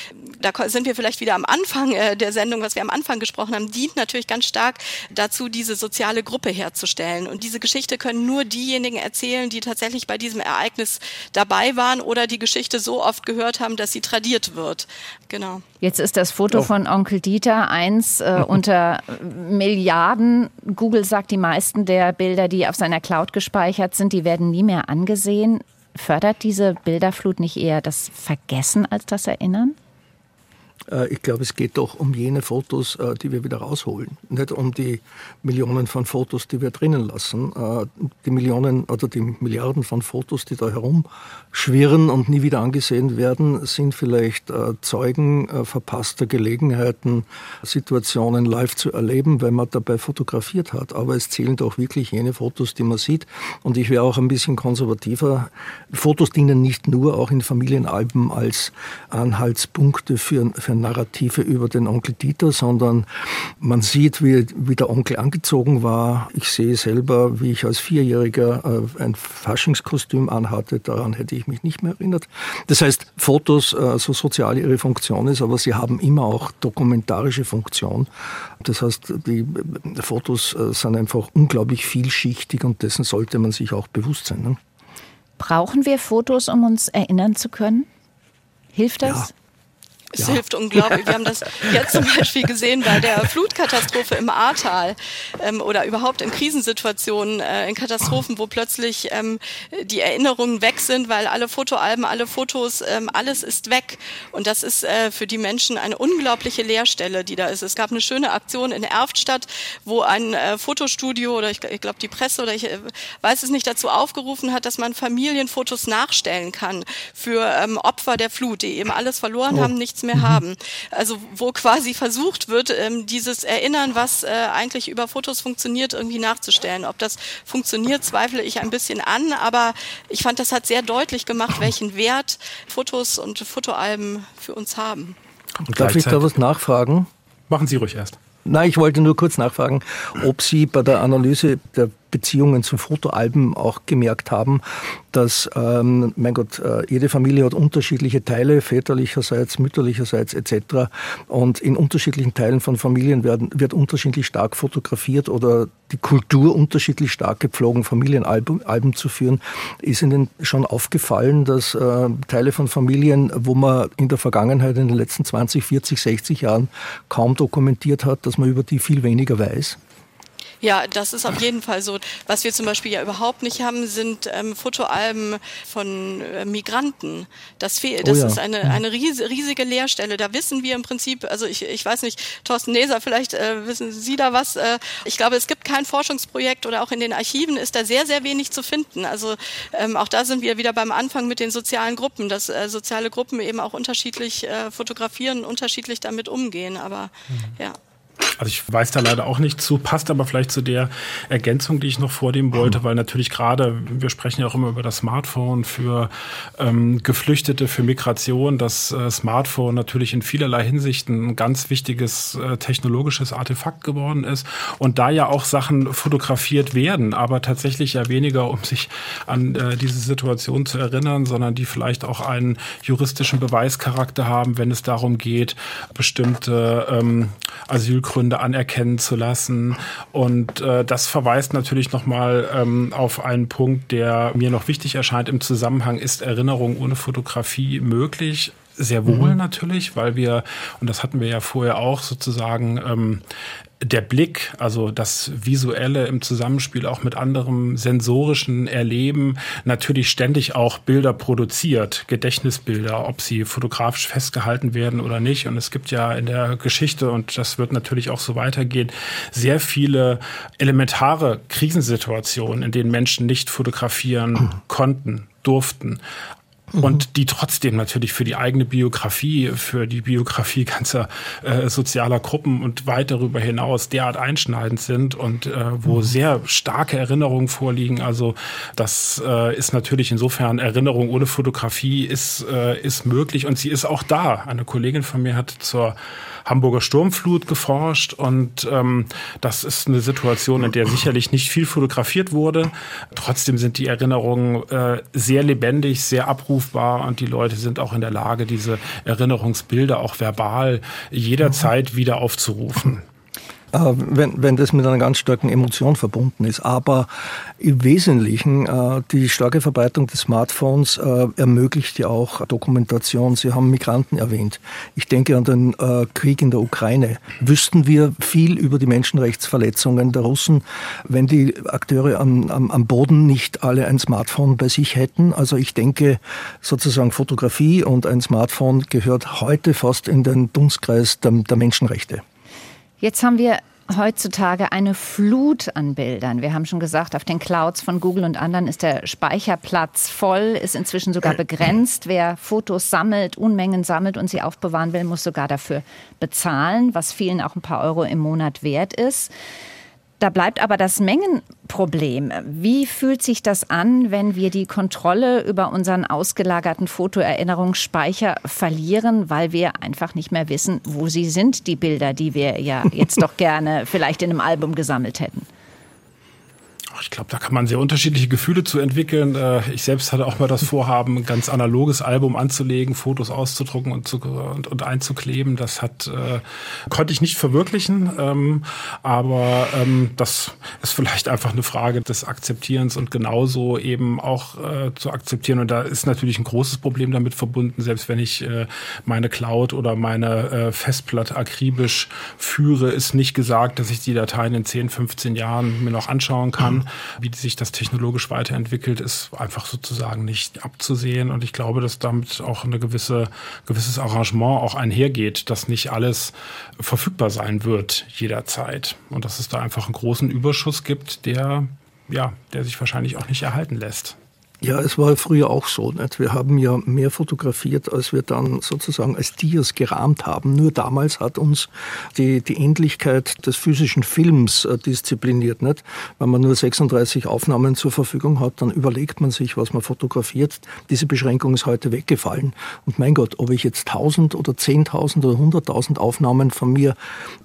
da sind wir vielleicht wieder am Anfang äh, der Sendung, was wir am Anfang gesprochen haben, dient natürlich ganz stark dazu, diese soziale Gruppe herzustellen. Und diese Geschichte können nur diejenigen erzählen, die tatsächlich bei diesem Ereignis dabei waren oder die Geschichte so oft gehört haben, dass sie tradiert wird. Genau. Jetzt ist das Foto von Onkel Dieter eins äh, unter Milliarden. Google sagt, die meisten der Bilder, die auf seiner Cloud gespeichert sind, die werden nie mehr angesehen. Fördert diese Bilderflut nicht eher das Vergessen als das Erinnern? Äh, ich glaube, es geht doch um jene Fotos, äh, die wir wieder rausholen. Nicht um die Millionen von Fotos, die wir drinnen lassen. Äh, die Millionen oder die Milliarden von Fotos, die da herumschwirren und nie wieder angesehen werden, sind vielleicht Zeugen verpasster Gelegenheiten, Situationen live zu erleben, weil man dabei fotografiert hat. Aber es zählen doch wirklich jene Fotos, die man sieht. Und ich wäre auch ein bisschen konservativer. Fotos dienen nicht nur auch in Familienalben als Anhaltspunkte für, für Narrative über den Onkel Dieter, sondern man sieht, wie, wie der Onkel angezogen war. Ich sehe selber, wie ich als Vierjähriger äh, ein Faschingskostüm anhatte. Daran hätte ich mich nicht mehr erinnert. Das heißt, Fotos, äh, so sozial ihre Funktion ist, aber sie haben immer auch dokumentarische Funktion. Das heißt, die äh, Fotos sind einfach unglaublich vielschichtig und dessen sollte man sich auch bewusst sein. Ne? Brauchen wir Fotos, um uns erinnern zu können? Hilft das? Ja. Es ja. hilft unglaublich. Wir haben das jetzt zum Beispiel gesehen bei der Flutkatastrophe im Ahrtal ähm, oder überhaupt in Krisensituationen, äh, in Katastrophen, wo plötzlich ähm, die Erinnerungen weg sind, weil alle Fotoalben, alle Fotos, ähm, alles ist weg. Und das ist äh, für die Menschen eine unglaubliche Leerstelle, die da ist. Es gab eine schöne Aktion in Erftstadt, wo ein äh, Fotostudio oder ich, ich glaube die Presse oder ich äh, weiß es nicht dazu aufgerufen hat, dass man Familienfotos nachstellen kann für ähm, Opfer der Flut, die eben alles verloren oh. haben, nichts mehr mhm. haben. Also wo quasi versucht wird, ähm, dieses Erinnern, was äh, eigentlich über Fotos funktioniert, irgendwie nachzustellen. Ob das funktioniert, zweifle ich ein bisschen an, aber ich fand, das hat sehr deutlich gemacht, welchen Wert Fotos und Fotoalben für uns haben. Darf ich da was nachfragen? Machen Sie ruhig erst. Nein, ich wollte nur kurz nachfragen, ob Sie bei der Analyse der Beziehungen zu Fotoalben auch gemerkt haben, dass, ähm, mein Gott, äh, jede Familie hat unterschiedliche Teile, väterlicherseits, mütterlicherseits etc. Und in unterschiedlichen Teilen von Familien werden, wird unterschiedlich stark fotografiert oder die Kultur unterschiedlich stark gepflogen, Familienalben Alben zu führen. Ist Ihnen schon aufgefallen, dass äh, Teile von Familien, wo man in der Vergangenheit in den letzten 20, 40, 60 Jahren kaum dokumentiert hat, dass man über die viel weniger weiß? Ja, das ist auf jeden Fall so. Was wir zum Beispiel ja überhaupt nicht haben, sind ähm, Fotoalben von äh, Migranten. Das fehlt. Oh das oh ja. ist eine, eine riesige Leerstelle. Da wissen wir im Prinzip, also ich, ich weiß nicht, Thorsten Neser, vielleicht äh, wissen Sie da was. Äh, ich glaube, es gibt kein Forschungsprojekt oder auch in den Archiven ist da sehr, sehr wenig zu finden. Also ähm, auch da sind wir wieder beim Anfang mit den sozialen Gruppen, dass äh, soziale Gruppen eben auch unterschiedlich äh, fotografieren, unterschiedlich damit umgehen. Aber mhm. ja. Also ich weiß da leider auch nicht zu, passt aber vielleicht zu der Ergänzung, die ich noch vornehmen wollte, weil natürlich gerade, wir sprechen ja auch immer über das Smartphone für ähm, Geflüchtete, für Migration, das äh, Smartphone natürlich in vielerlei Hinsichten ein ganz wichtiges äh, technologisches Artefakt geworden ist. Und da ja auch Sachen fotografiert werden, aber tatsächlich ja weniger, um sich an äh, diese Situation zu erinnern, sondern die vielleicht auch einen juristischen Beweischarakter haben, wenn es darum geht, bestimmte ähm, Asyl Beweggründe anerkennen zu lassen. Und äh, das verweist natürlich nochmal ähm, auf einen Punkt, der mir noch wichtig erscheint im Zusammenhang, ist Erinnerung ohne Fotografie möglich? Sehr wohl mhm. natürlich, weil wir, und das hatten wir ja vorher auch sozusagen, ähm, der Blick, also das Visuelle im Zusammenspiel auch mit anderem sensorischen Erleben natürlich ständig auch Bilder produziert, Gedächtnisbilder, ob sie fotografisch festgehalten werden oder nicht. Und es gibt ja in der Geschichte, und das wird natürlich auch so weitergehen, sehr viele elementare Krisensituationen, in denen Menschen nicht fotografieren konnten durften mhm. und die trotzdem natürlich für die eigene Biografie, für die Biografie ganzer äh, sozialer Gruppen und weit darüber hinaus derart einschneidend sind und äh, wo mhm. sehr starke Erinnerungen vorliegen. Also das äh, ist natürlich insofern Erinnerung ohne Fotografie ist, äh, ist möglich und sie ist auch da. Eine Kollegin von mir hat zur Hamburger Sturmflut geforscht und ähm, das ist eine Situation, in der sicherlich nicht viel fotografiert wurde. Trotzdem sind die Erinnerungen äh, sehr lebendig, sehr abrufbar und die Leute sind auch in der Lage, diese Erinnerungsbilder auch verbal jederzeit wieder aufzurufen. Äh, wenn, wenn das mit einer ganz starken Emotion verbunden ist. Aber im Wesentlichen, äh, die starke Verbreitung des Smartphones äh, ermöglicht ja auch Dokumentation. Sie haben Migranten erwähnt. Ich denke an den Krieg in der Ukraine. Wüssten wir viel über die Menschenrechtsverletzungen der Russen, wenn die Akteure am, am, am Boden nicht alle ein Smartphone bei sich hätten? Also ich denke, sozusagen Fotografie und ein Smartphone gehört heute fast in den Dunstkreis der, der Menschenrechte. Jetzt haben wir heutzutage eine Flut an Bildern. Wir haben schon gesagt, auf den Clouds von Google und anderen ist der Speicherplatz voll, ist inzwischen sogar begrenzt. Wer Fotos sammelt, Unmengen sammelt und sie aufbewahren will, muss sogar dafür bezahlen, was vielen auch ein paar Euro im Monat wert ist. Da bleibt aber das Mengenproblem. Wie fühlt sich das an, wenn wir die Kontrolle über unseren ausgelagerten Fotoerinnerungsspeicher verlieren, weil wir einfach nicht mehr wissen, wo sie sind, die Bilder, die wir ja jetzt doch gerne vielleicht in einem Album gesammelt hätten? Ich glaube, da kann man sehr unterschiedliche Gefühle zu entwickeln. Äh, ich selbst hatte auch mal das Vorhaben, ein ganz analoges Album anzulegen, Fotos auszudrucken und, zu, und, und einzukleben. Das hat äh, konnte ich nicht verwirklichen, ähm, aber ähm, das ist vielleicht einfach eine Frage des Akzeptierens und genauso eben auch äh, zu akzeptieren. Und da ist natürlich ein großes Problem damit verbunden, selbst wenn ich äh, meine Cloud oder meine äh, Festplatte akribisch führe, ist nicht gesagt, dass ich die Dateien in 10, 15 Jahren mir noch anschauen kann. Wie sich das technologisch weiterentwickelt, ist einfach sozusagen nicht abzusehen. Und ich glaube, dass damit auch eine gewisse, gewisses Arrangement auch einhergeht, dass nicht alles verfügbar sein wird jederzeit. Und dass es da einfach einen großen Überschuss gibt, der, ja, der sich wahrscheinlich auch nicht erhalten lässt. Ja, es war früher auch so. Nicht? Wir haben ja mehr fotografiert, als wir dann sozusagen als Dias gerahmt haben. Nur damals hat uns die, die Endlichkeit des physischen Films äh, diszipliniert. Nicht? Wenn man nur 36 Aufnahmen zur Verfügung hat, dann überlegt man sich, was man fotografiert. Diese Beschränkung ist heute weggefallen. Und mein Gott, ob ich jetzt 1000 oder 10.000 oder 100.000 Aufnahmen von mir,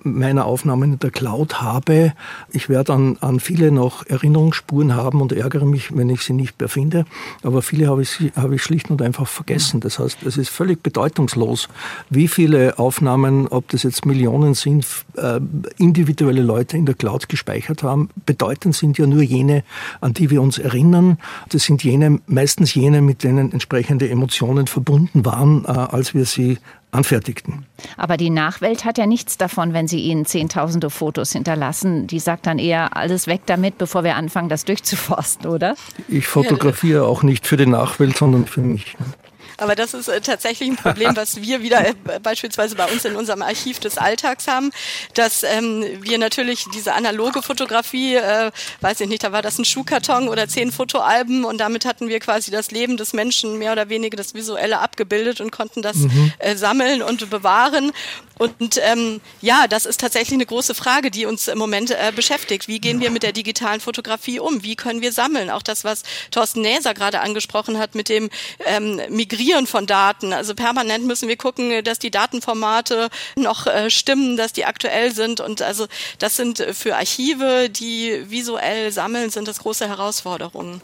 meiner Aufnahmen in der Cloud habe, ich werde an, an viele noch Erinnerungsspuren haben und ärgere mich, wenn ich sie nicht mehr finde aber viele habe ich, habe ich schlicht und einfach vergessen. Das heißt, es ist völlig bedeutungslos, wie viele Aufnahmen, ob das jetzt Millionen sind, äh, individuelle Leute in der Cloud gespeichert haben. Bedeutend sind ja nur jene, an die wir uns erinnern. Das sind jene, meistens jene, mit denen entsprechende Emotionen verbunden waren, äh, als wir sie anfertigten. Aber die Nachwelt hat ja nichts davon, wenn Sie Ihnen zehntausende Fotos hinterlassen. Die sagt dann eher, alles weg damit, bevor wir anfangen, das durchzuforsten, oder? Ich fotografiere auch nicht für die Nachwelt, sondern für mich. Aber das ist äh, tatsächlich ein Problem, was wir wieder äh, beispielsweise bei uns in unserem Archiv des Alltags haben, dass ähm, wir natürlich diese analoge Fotografie, äh, weiß ich nicht, da war das ein Schuhkarton oder zehn Fotoalben und damit hatten wir quasi das Leben des Menschen mehr oder weniger das Visuelle abgebildet und konnten das mhm. äh, sammeln und bewahren. Und ähm, ja, das ist tatsächlich eine große Frage, die uns im Moment äh, beschäftigt. Wie gehen wir mit der digitalen Fotografie um? Wie können wir sammeln? Auch das, was Thorsten Näser gerade angesprochen hat mit dem ähm, Migrieren von Daten. Also permanent müssen wir gucken, dass die Datenformate noch äh, stimmen, dass die aktuell sind. Und also das sind für Archive, die visuell sammeln, sind das große Herausforderungen.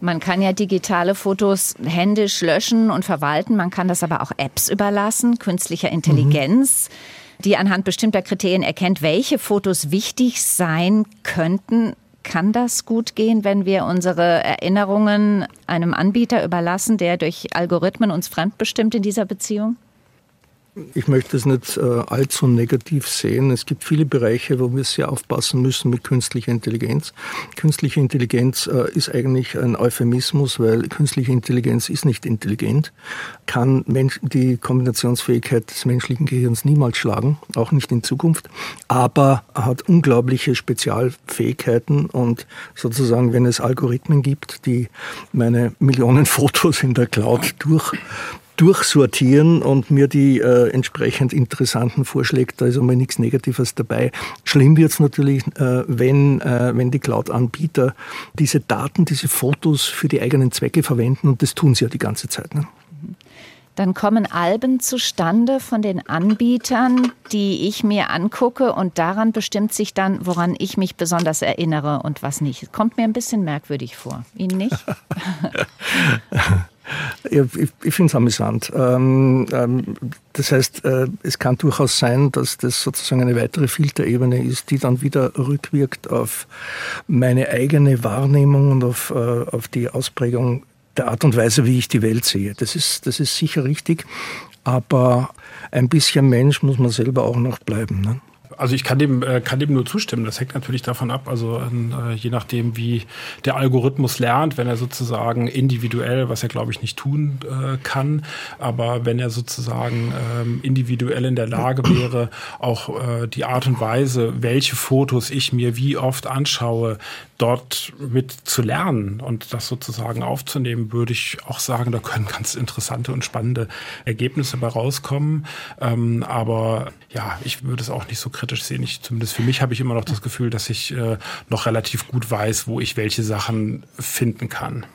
Man kann ja digitale Fotos händisch löschen und verwalten. Man kann das aber auch Apps überlassen, künstlicher Intelligenz, mhm. die anhand bestimmter Kriterien erkennt, welche Fotos wichtig sein könnten. Kann das gut gehen, wenn wir unsere Erinnerungen einem Anbieter überlassen, der durch Algorithmen uns fremdbestimmt in dieser Beziehung? Ich möchte es nicht äh, allzu negativ sehen. Es gibt viele Bereiche, wo wir sehr aufpassen müssen mit künstlicher Intelligenz. Künstliche Intelligenz äh, ist eigentlich ein Euphemismus, weil künstliche Intelligenz ist nicht intelligent, kann die Kombinationsfähigkeit des menschlichen Gehirns niemals schlagen, auch nicht in Zukunft, aber hat unglaubliche Spezialfähigkeiten und sozusagen, wenn es Algorithmen gibt, die meine Millionen Fotos in der Cloud durch durchsortieren und mir die äh, entsprechend interessanten vorschlägt. Da ist einmal nichts Negatives dabei. Schlimm wird es natürlich, äh, wenn, äh, wenn die Cloud-Anbieter diese Daten, diese Fotos für die eigenen Zwecke verwenden und das tun sie ja die ganze Zeit. Ne? Dann kommen Alben zustande von den Anbietern, die ich mir angucke und daran bestimmt sich dann, woran ich mich besonders erinnere und was nicht. Kommt mir ein bisschen merkwürdig vor. Ihnen nicht? Ich, ich finde es amüsant. Ähm, ähm, das heißt, äh, es kann durchaus sein, dass das sozusagen eine weitere Filterebene ist, die dann wieder rückwirkt auf meine eigene Wahrnehmung und auf, äh, auf die Ausprägung der Art und Weise, wie ich die Welt sehe. Das ist, das ist sicher richtig, aber ein bisschen Mensch muss man selber auch noch bleiben. Ne? Also ich kann dem, äh, kann dem nur zustimmen. Das hängt natürlich davon ab, also äh, je nachdem, wie der Algorithmus lernt, wenn er sozusagen individuell, was er glaube ich nicht tun äh, kann, aber wenn er sozusagen ähm, individuell in der Lage wäre, auch äh, die Art und Weise, welche Fotos ich mir wie oft anschaue, dort mit zu lernen und das sozusagen aufzunehmen, würde ich auch sagen, da können ganz interessante und spannende Ergebnisse bei rauskommen. Ähm, aber ja, ich würde es auch nicht so kritisch sehen. Ich, zumindest für mich habe ich immer noch das Gefühl, dass ich äh, noch relativ gut weiß, wo ich welche Sachen finden kann.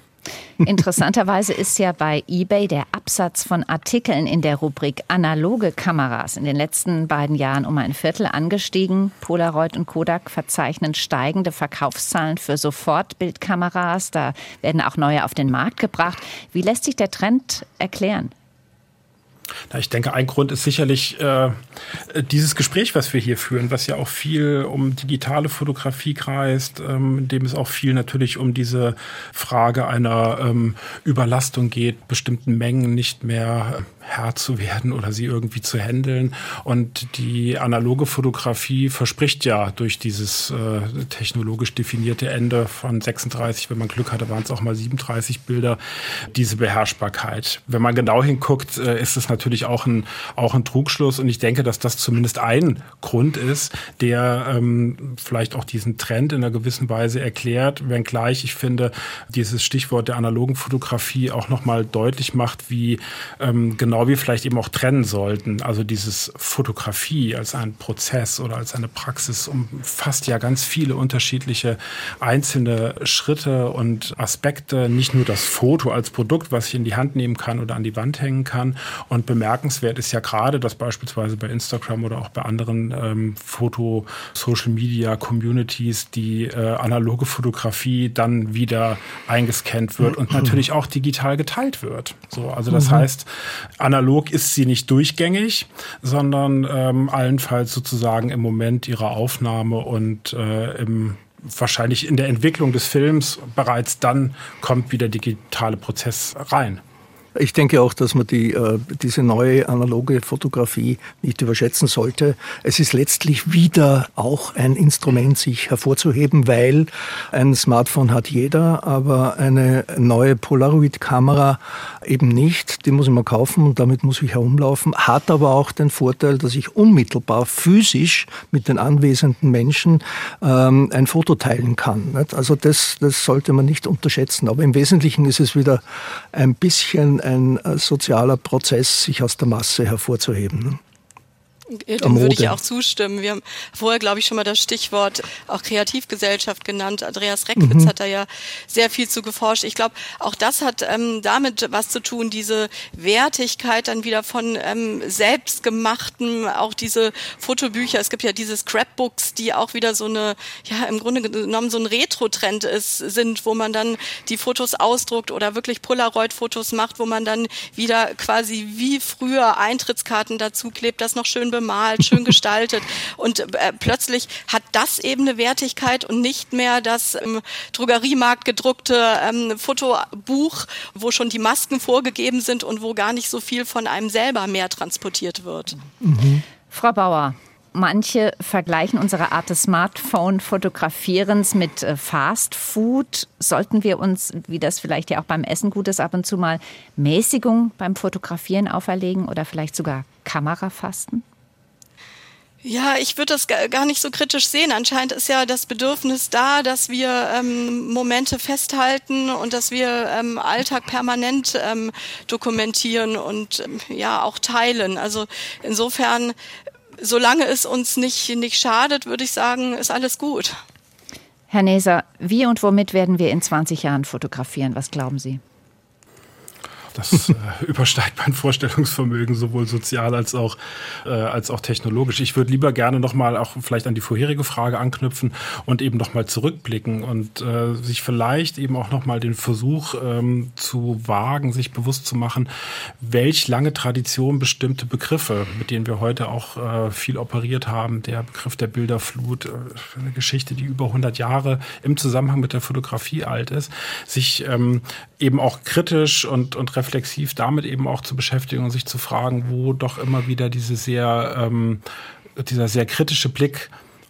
Interessanterweise ist ja bei eBay der Absatz von Artikeln in der Rubrik analoge Kameras in den letzten beiden Jahren um ein Viertel angestiegen. Polaroid und Kodak verzeichnen steigende Verkaufszahlen für Sofortbildkameras. Da werden auch neue auf den Markt gebracht. Wie lässt sich der Trend erklären? Na, ich denke, ein Grund ist sicherlich äh, dieses Gespräch, was wir hier führen, was ja auch viel um digitale Fotografie kreist, ähm, in dem es auch viel natürlich um diese Frage einer ähm, Überlastung geht, bestimmten Mengen nicht mehr Herr zu werden oder sie irgendwie zu handeln. Und die analoge Fotografie verspricht ja durch dieses äh, technologisch definierte Ende von 36, wenn man Glück hatte, waren es auch mal 37 Bilder, diese Beherrschbarkeit. Wenn man genau hinguckt, äh, ist es natürlich natürlich auch ein, auch ein Trugschluss. Und ich denke, dass das zumindest ein Grund ist, der ähm, vielleicht auch diesen Trend in einer gewissen Weise erklärt, wenngleich ich finde, dieses Stichwort der analogen Fotografie auch nochmal deutlich macht, wie ähm, genau wir vielleicht eben auch trennen sollten. Also dieses Fotografie als ein Prozess oder als eine Praxis umfasst ja ganz viele unterschiedliche einzelne Schritte und Aspekte, nicht nur das Foto als Produkt, was ich in die Hand nehmen kann oder an die Wand hängen kann. Und bemerkenswert ist ja gerade, dass beispielsweise bei Instagram oder auch bei anderen ähm, Foto-Social-Media-Communities die äh, analoge Fotografie dann wieder eingescannt wird und natürlich auch digital geteilt wird. So, also das mhm. heißt, analog ist sie nicht durchgängig, sondern ähm, allenfalls sozusagen im Moment ihrer Aufnahme und äh, im wahrscheinlich in der Entwicklung des Films bereits dann kommt wieder digitale Prozess rein. Ich denke auch, dass man die, äh, diese neue analoge Fotografie nicht überschätzen sollte. Es ist letztlich wieder auch ein Instrument, sich hervorzuheben, weil ein Smartphone hat jeder, aber eine neue Polaroid-Kamera eben nicht. Die muss ich mal kaufen und damit muss ich herumlaufen. Hat aber auch den Vorteil, dass ich unmittelbar physisch mit den anwesenden Menschen ähm, ein Foto teilen kann. Also das, das sollte man nicht unterschätzen. Aber im Wesentlichen ist es wieder ein bisschen ein, sozialer Prozess, sich aus der Masse hervorzuheben. Ne? Dem würde ich auch zustimmen. Wir haben vorher, glaube ich, schon mal das Stichwort auch Kreativgesellschaft genannt. Andreas Reckwitz mhm. hat da ja sehr viel zu geforscht. Ich glaube, auch das hat ähm, damit was zu tun, diese Wertigkeit dann wieder von ähm, selbstgemachten, auch diese Fotobücher. Es gibt ja diese Scrapbooks, die auch wieder so eine, ja, im Grunde genommen so ein Retro-Trend ist, sind, wo man dann die Fotos ausdruckt oder wirklich Polaroid-Fotos macht, wo man dann wieder quasi wie früher Eintrittskarten dazu klebt, das noch schön bemalt, schön gestaltet. Und äh, plötzlich hat das eben eine Wertigkeit und nicht mehr das im Drogeriemarkt gedruckte ähm, Fotobuch, wo schon die Masken vorgegeben sind und wo gar nicht so viel von einem selber mehr transportiert wird. Mhm. Frau Bauer, Manche vergleichen unsere Art des Smartphone-Fotografierens mit äh, Fast Food. Sollten wir uns, wie das vielleicht ja auch beim Essen gut ist, ab und zu mal Mäßigung beim Fotografieren auferlegen oder vielleicht sogar Kamerafasten? Ja, ich würde das gar nicht so kritisch sehen. Anscheinend ist ja das Bedürfnis da, dass wir ähm, Momente festhalten und dass wir ähm, Alltag permanent ähm, dokumentieren und ähm, ja auch teilen. Also insofern, solange es uns nicht, nicht schadet, würde ich sagen, ist alles gut. Herr Neser, wie und womit werden wir in 20 Jahren fotografieren? Was glauben Sie? Das äh, übersteigt mein Vorstellungsvermögen, sowohl sozial als auch, äh, als auch technologisch. Ich würde lieber gerne nochmal auch vielleicht an die vorherige Frage anknüpfen und eben nochmal zurückblicken und äh, sich vielleicht eben auch nochmal den Versuch ähm, zu wagen, sich bewusst zu machen, welch lange Tradition bestimmte Begriffe, mit denen wir heute auch äh, viel operiert haben, der Begriff der Bilderflut, äh, eine Geschichte, die über 100 Jahre im Zusammenhang mit der Fotografie alt ist, sich ähm, eben auch kritisch und, und reflexiv damit eben auch zu beschäftigen und sich zu fragen, wo doch immer wieder diese sehr, ähm, dieser sehr kritische Blick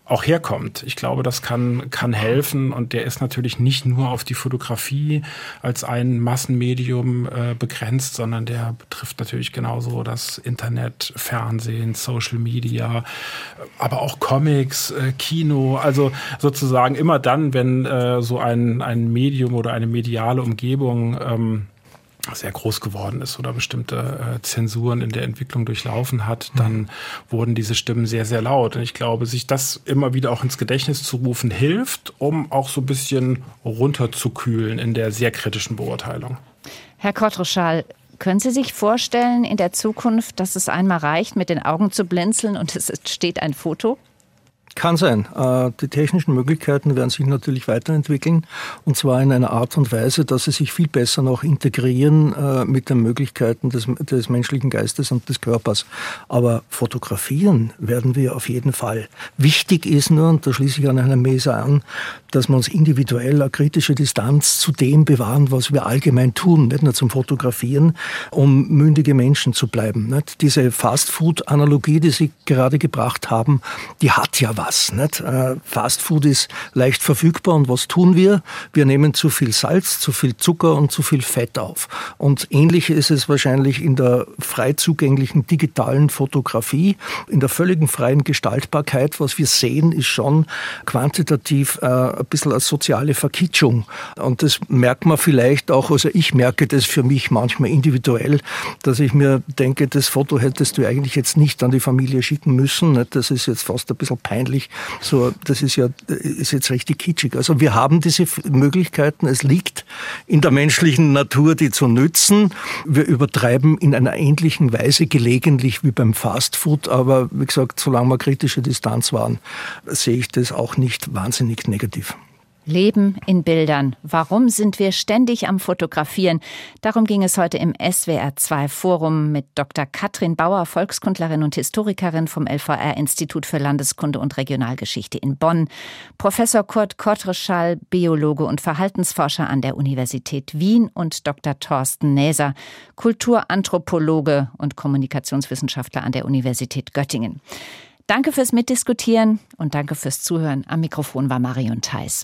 auch herkommt. Ich glaube, das kann, kann helfen und der ist natürlich nicht nur auf die Fotografie als ein Massenmedium äh, begrenzt, sondern der betrifft natürlich genauso das Internet, Fernsehen, Social Media, aber auch Comics, äh, Kino. Also sozusagen immer dann, wenn äh, so ein, ein Medium oder eine mediale Umgebung ähm, sehr groß geworden ist oder bestimmte äh, Zensuren in der Entwicklung durchlaufen hat, dann mhm. wurden diese Stimmen sehr, sehr laut. Und ich glaube, sich das immer wieder auch ins Gedächtnis zu rufen, hilft, um auch so ein bisschen runterzukühlen in der sehr kritischen Beurteilung. Herr Kotroschal, können Sie sich vorstellen in der Zukunft, dass es einmal reicht, mit den Augen zu blinzeln und es steht ein Foto? Kann sein. Äh, die technischen Möglichkeiten werden sich natürlich weiterentwickeln und zwar in einer Art und Weise, dass sie sich viel besser noch integrieren äh, mit den Möglichkeiten des, des menschlichen Geistes und des Körpers. Aber fotografieren werden wir auf jeden Fall. Wichtig ist nur, und da schließe ich an einer Mese an, dass wir uns individuell eine kritische Distanz zu dem bewahren, was wir allgemein tun, nicht nur zum Fotografieren, um mündige Menschen zu bleiben. Nicht? Diese Fast-Food-Analogie, die Sie gerade gebracht haben, die hat ja was. Nicht? Äh, Fast Food ist leicht verfügbar und was tun wir? Wir nehmen zu viel Salz, zu viel Zucker und zu viel Fett auf. Und ähnlich ist es wahrscheinlich in der frei zugänglichen digitalen Fotografie, in der völligen freien Gestaltbarkeit. Was wir sehen, ist schon quantitativ äh, ein bisschen eine soziale Verkitschung. Und das merkt man vielleicht auch, also ich merke das für mich manchmal individuell, dass ich mir denke, das Foto hättest du eigentlich jetzt nicht an die Familie schicken müssen. Das ist jetzt fast ein bisschen peinlich. So, das ist ja, ist jetzt richtig kitschig. Also wir haben diese Möglichkeiten. Es liegt in der menschlichen Natur, die zu nützen. Wir übertreiben in einer ähnlichen Weise gelegentlich wie beim Fastfood. Aber wie gesagt, solange wir kritische Distanz waren, sehe ich das auch nicht wahnsinnig negativ. Leben in Bildern. Warum sind wir ständig am Fotografieren? Darum ging es heute im SWR2 Forum mit Dr. Katrin Bauer, Volkskundlerin und Historikerin vom LVR Institut für Landeskunde und Regionalgeschichte in Bonn, Professor Kurt Kottreschall, Biologe und Verhaltensforscher an der Universität Wien und Dr. Thorsten Näser, Kulturanthropologe und Kommunikationswissenschaftler an der Universität Göttingen. Danke fürs Mitdiskutieren und danke fürs Zuhören. Am Mikrofon war Marion Theis.